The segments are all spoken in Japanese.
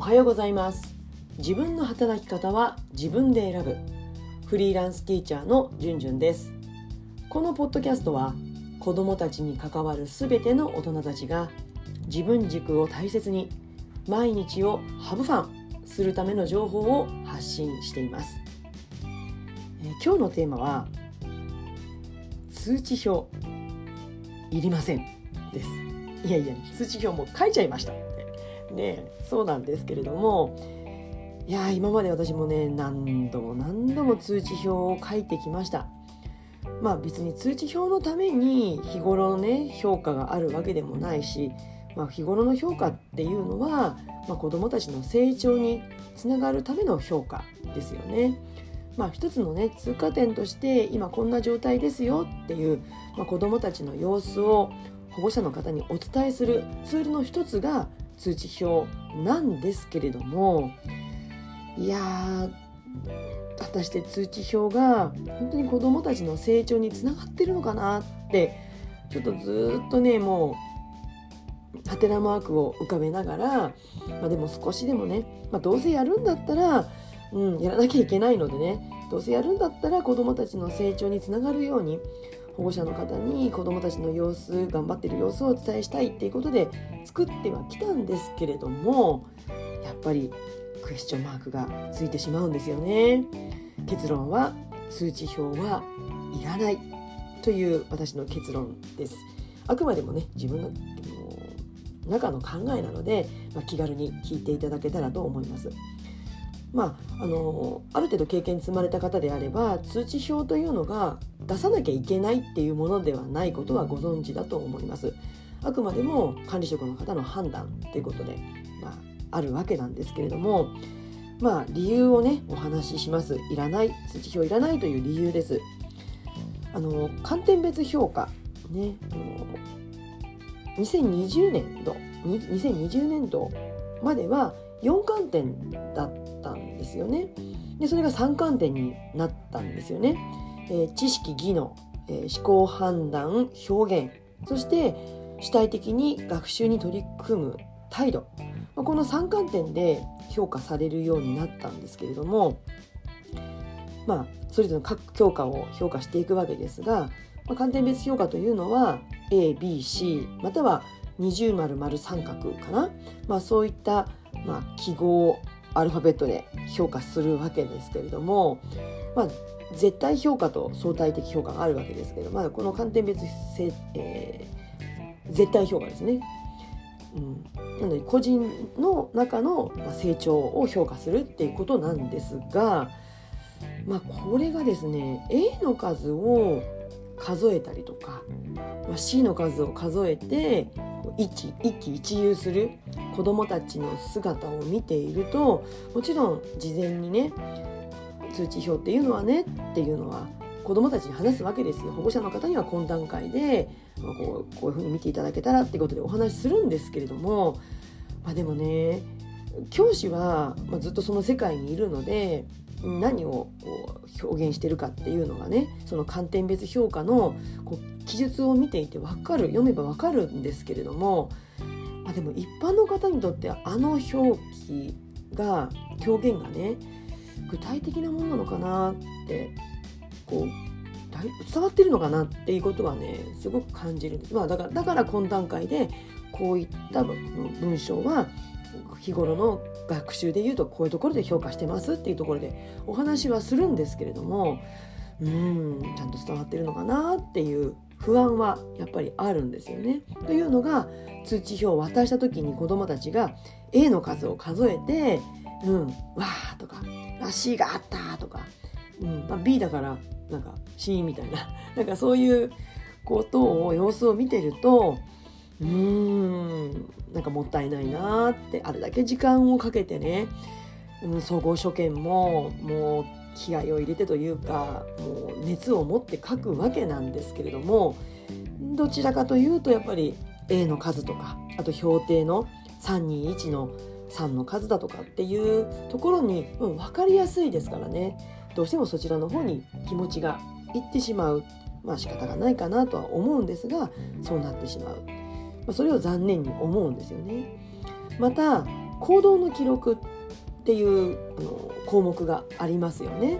おはようございます。自分の働き方は自分で選ぶ。フリーランスティーチャーのじゅんじゅんです。このポッドキャストは子どもたちに関わるすべての大人たちが自分軸を大切に毎日をハブファンするための情報を発信しています、えー今日のテーマは通知表いりませんです。いやいや通知表も書いちゃいました。ね。そうなんですけれどもいや今まで私もね何度も何度も通知表を書いてきました。まあ別に通知表のために日頃のね評価があるわけでもないし、まあ、日頃の評価っていうのは、まあ、子どもたちの成長につながるための評価ですよね。まあ、一つのね通過点として今こんな状態ですよっていう、まあ、子どもたちの様子を保護者の方にお伝えするツールの一つが通知表なんですけれどもいや果たして通知表が本当に子どもたちの成長につながってるのかなってちょっとずっとねもうハテナマークを浮かべながら、まあ、でも少しでもね、まあ、どうせやるんだったら、うん、やらなきゃいけないのでねどうせやるんだったら子どもたちの成長につながるように保護者の方に子どもたちの様子頑張ってる様子をお伝えしたいっていうことで作ってはきたんですけれどもやっぱりクエスチョンマークがついてしまうんですよね。結論は通知表はいらないという私の結論です。あくまでもね自分の中の考えなので、まあ、気軽に聞いていただけたらと思います。まあ、あのある程度経験積まれた方であれば通知表というのが出さなきゃいけないっていうものではないことはご存知だと思います。あくまでも管理職の方の判断ということで、まあ、あるわけなんですけれどもまあ理由をねお話しします。いらない通知表いらないという理由です。あの観点別評価ねあの2020年度2020年度までは4観点だったですよね。でそれが3観点になったんですよね。えー、知識技能、えー、思考判断表現そして主体的に学習に取り組む態度、まあ、この3観点で評価されるようになったんですけれどもまあそれぞれの各教科を評価していくわけですが、まあ、観点別評価というのは ABC または二重丸丸三角かな、まあ、そういったまあ、記号アルファベットで評価するわけですけれども、まあ、絶対評価と相対的評価があるわけですけど、まあ、この観点別、えー、絶対評価ですね。うん、なので個人の中の成長を評価するっていうことなんですが、まあ、これがですね A の数を数えたりとか、まあ、C の数を数えて一一喜一憂する子どもたちの姿を見ているともちろん事前にね通知表っていうのはねっていうのは子どもたちに話すわけですよ。保護者の方には懇談会で、まあ、こうこういうふうに見ていただけたらってことでお話しするんですけれども、まあ、でもね教師は、まあ、ずっとその世界にいるので何を表現してるかっていうのがねその観点別評価のこう記述を見ていて分かる読めば分かるんですけれども、あ、でも一般の方にとってあの表記が表現がね具体的なものなのかなってこう伝わってるのかなっていうことはねすごく感じるんです。まあ、だからだから今段階でこういった文章は日頃の学習でいうとこういうところで評価してますっていうところでお話はするんですけれどもうんちゃんと伝わってるのかなっていう不安はやっぱりあるんですよね。というのが通知表を渡した時に子どもたちが A の数を数えて「うんわー」とか「C があった」とか、うんまあ、B だからなんか C みたいななんかそういうことを様子を見てるとうーん。なんかもったいないなってあれだけ時間をかけてね、うん、総合所見ももう気合を入れてというかもう熱を持って書くわけなんですけれどもどちらかというとやっぱり A の数とかあと評定の321の3の数だとかっていうところに、うん、分かりやすいですからね。どうしてもそちらの方に気持ちがいってしまう。まあ仕方がないかなとは思うんですがそうなってしまう。それを残念に思うんですよね。また行動の記録っていうあの項目がありますよね。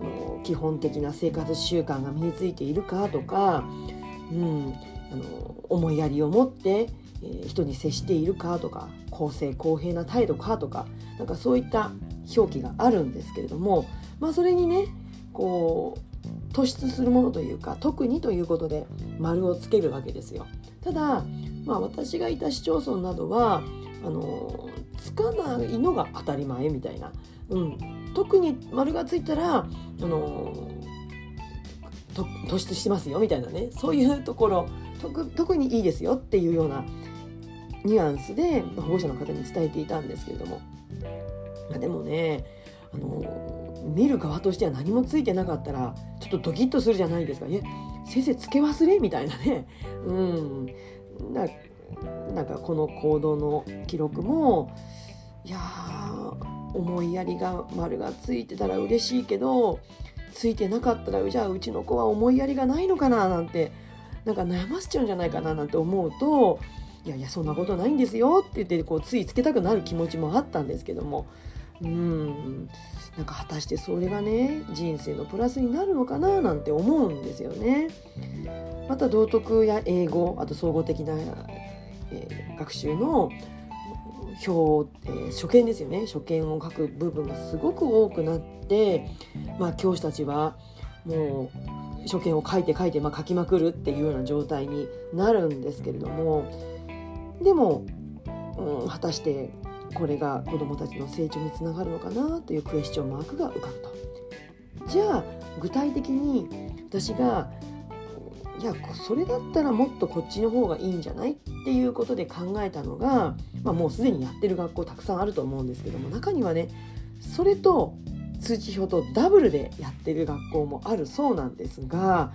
あの基本的な生活習慣が身についているかとか、うん、あの思いやりを持って、えー、人に接しているかとか公正公平な態度かとかなんかそういった表記があるんですけれども、まあ、それにねこう突出するものというか特にということで丸をつけるわけですよ。ただ、まあ、私がいた市町村などはあのつかないのが当たり前みたいな、うん、特に丸がついたらあの突出してますよみたいなね。そういうところ。特にいいですよっていうようなニュアンスで保護者の方に伝えていたんですけれども、まあ、でもねあの見る側としては何もついてなかったらちょっとドキッとするじゃないですか「え先生つけ忘れ?」みたいなね。うん。ななんかこの行動の記録もいや思いやりが丸がついてたら嬉しいけどついてなかったらじゃあうちの子は思いやりがないのかななんてなんか悩ませちゃうんじゃないかななんて思うといやいやそんなことないんですよって言ってこうついつけたくなる気持ちもあったんですけどもうんなんか果たしてそれがね人生のプラスになるのかななんて思うんですよね。また道徳や英語あと総合的な、えー、学習の表、えー、初見ですよね初見を書く部分がすごく多くなって、まあ、教師たちはもう初見を書いて書いて、まあ、書きまくるっていうような状態になるんですけれどもでも、うん、果たしてこれが子どもたちの成長につながるのかなというクエスチョンマークが浮かぶと。じゃあ具体的に私がいやそれだったらもっとこっちの方がいいんじゃない？っていうことで考えたのが、まあ、もうすでにやってる学校たくさんあると思うんですけども中にはねそれと通知表とダブルでやってる学校もあるそうなんですが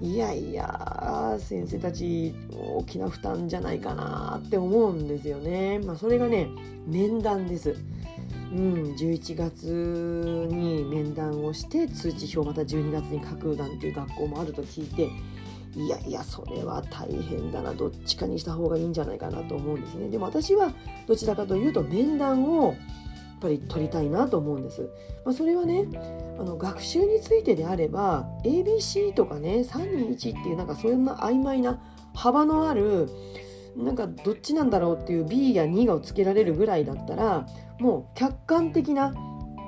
いやいや先生たち大きな負担じゃないかなって思うんですよね。まあ、それがね面談です。うん、11月に面談をして通知表また12月に書くなんていう学校もあると聞いていやいやそれは大変だな。どっちかにした方がいいんじゃないかなと思うんですね。でも私はどちらかというと面談をやっぱり取りたいなと思うんです、まあ、それはねあの学習についてであれば ABC とかね321っていうなんかそういうな曖昧な幅のあるなんかどっちなんだろうっていう B や2がをつけられるぐらいだったらもう客観的な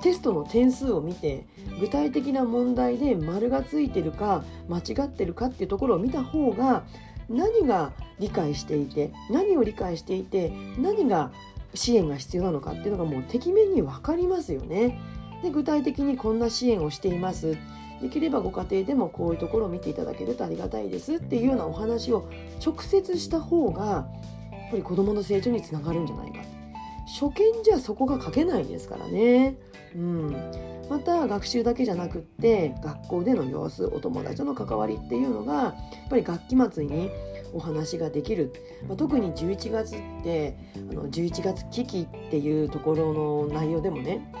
テストの点数を見て具体的な問題で丸がついてるか間違ってるかっていうところを見た方が何が理解していて何を理解していて何が支援が必要なのかっていうのがもうてきめんに分かりますよね。で具体的にこんな支援をしています。できればご家庭でもこういうところを見ていただけるとありがたいですっていうようなお話を直接した方がやっぱり子どもの成長につながるんじゃないか初見じゃそこが書けないですからね。うん、また学習だけじゃなくって学校での様子お友達との関わりっていうのがやっぱり学期末にお話ができる、まあ、特に11月ってあの11月危機っていうところの内容でもね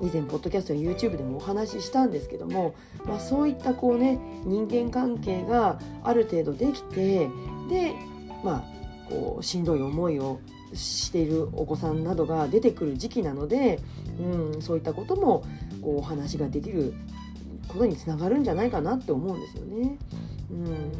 以前ポッドキャストや YouTube でもお話ししたんですけども、まあ、そういったこうね人間関係がある程度できてでまあこうしんどい思いをしているお子さんなどが出てくる時期なので、うん、そういったこともこうお話ができることにつながるんじゃないかなって思うんですよね。うん、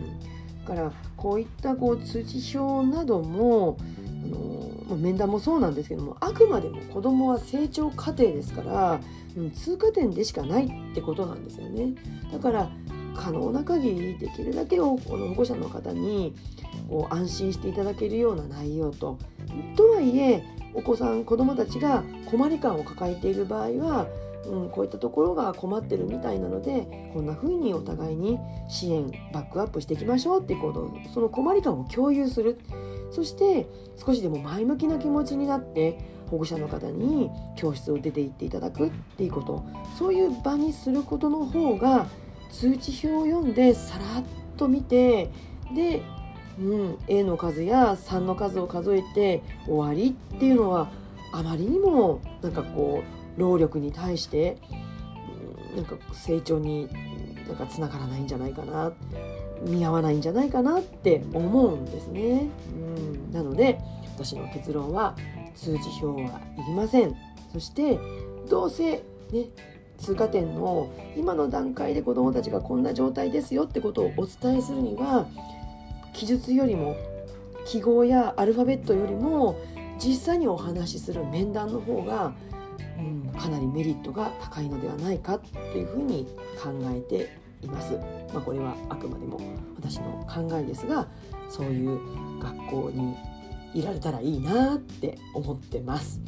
だからこういったこう通知表などもあの面談もそうなんですけどもあくまでも子どもは成長過程ですから、うん、通過点でしかないってことなんですよね。だから可能な限りできるだけをこの保護者の方にこう安心していただけるような内容ととはいえお子さん子どもたちが困り感を抱えている場合は、うん、こういったところが困ってるみたいなのでこんな風にお互いに支援バックアップしていきましょうっていうことその困り感を共有する。そして少しでも前向きな気持ちになって保護者の方に教室を出て行っていただくっていうこと。そういう場にすることの方が通知表を読んでさらっと見てでうん、A の数や3の数を数えて終わりっていうのはあまりにもなんかこう労力に対して、うん、なんか成長になんかつながらないんじゃないかな見合わないんじゃないかなって思うんですね。うん、なので私の結論は通知表はいりません。そしてどうせね通過点の今の段階で子どもたちがこんな状態ですよってことをお伝えするには記述よりも記号やアルファベットよりも実際にお話しする面談の方が、うん、かなりメリットが高いのではないかというふうに考えています。まあ、これはあくまでも私の考えですがそういう学校にいられたらいいなって思ってます。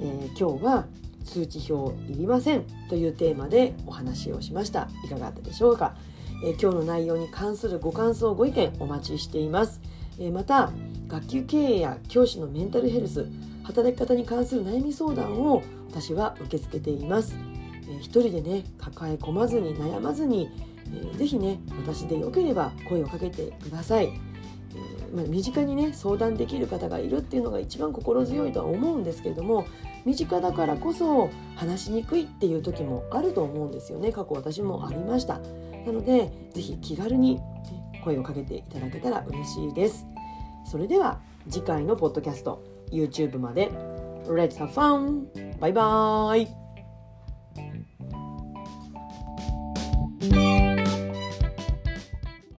えー、今日は通知表いりませんというテーマでお話をしましたいかがだったでしょうか、え、今日の内容に関するご感想ご意見お待ちしています、え、また学級経営や教師のメンタルヘルス働き方に関する悩み相談を私は受け付けています、え、一人でね抱え込まずに悩まずに、えー、ぜひね私でよければ声をかけてください。まあ、身近にね相談できる方がいるっていうのが一番心強いとは思うんですけれども身近だからこそ話しにくいっていう時もあると思うんですよね。過去私もありました。なので是非気軽に声をかけていただけたら嬉しいです。それでは次回のポッドキャスト YouTube まで。Let's have fun! バイバーイ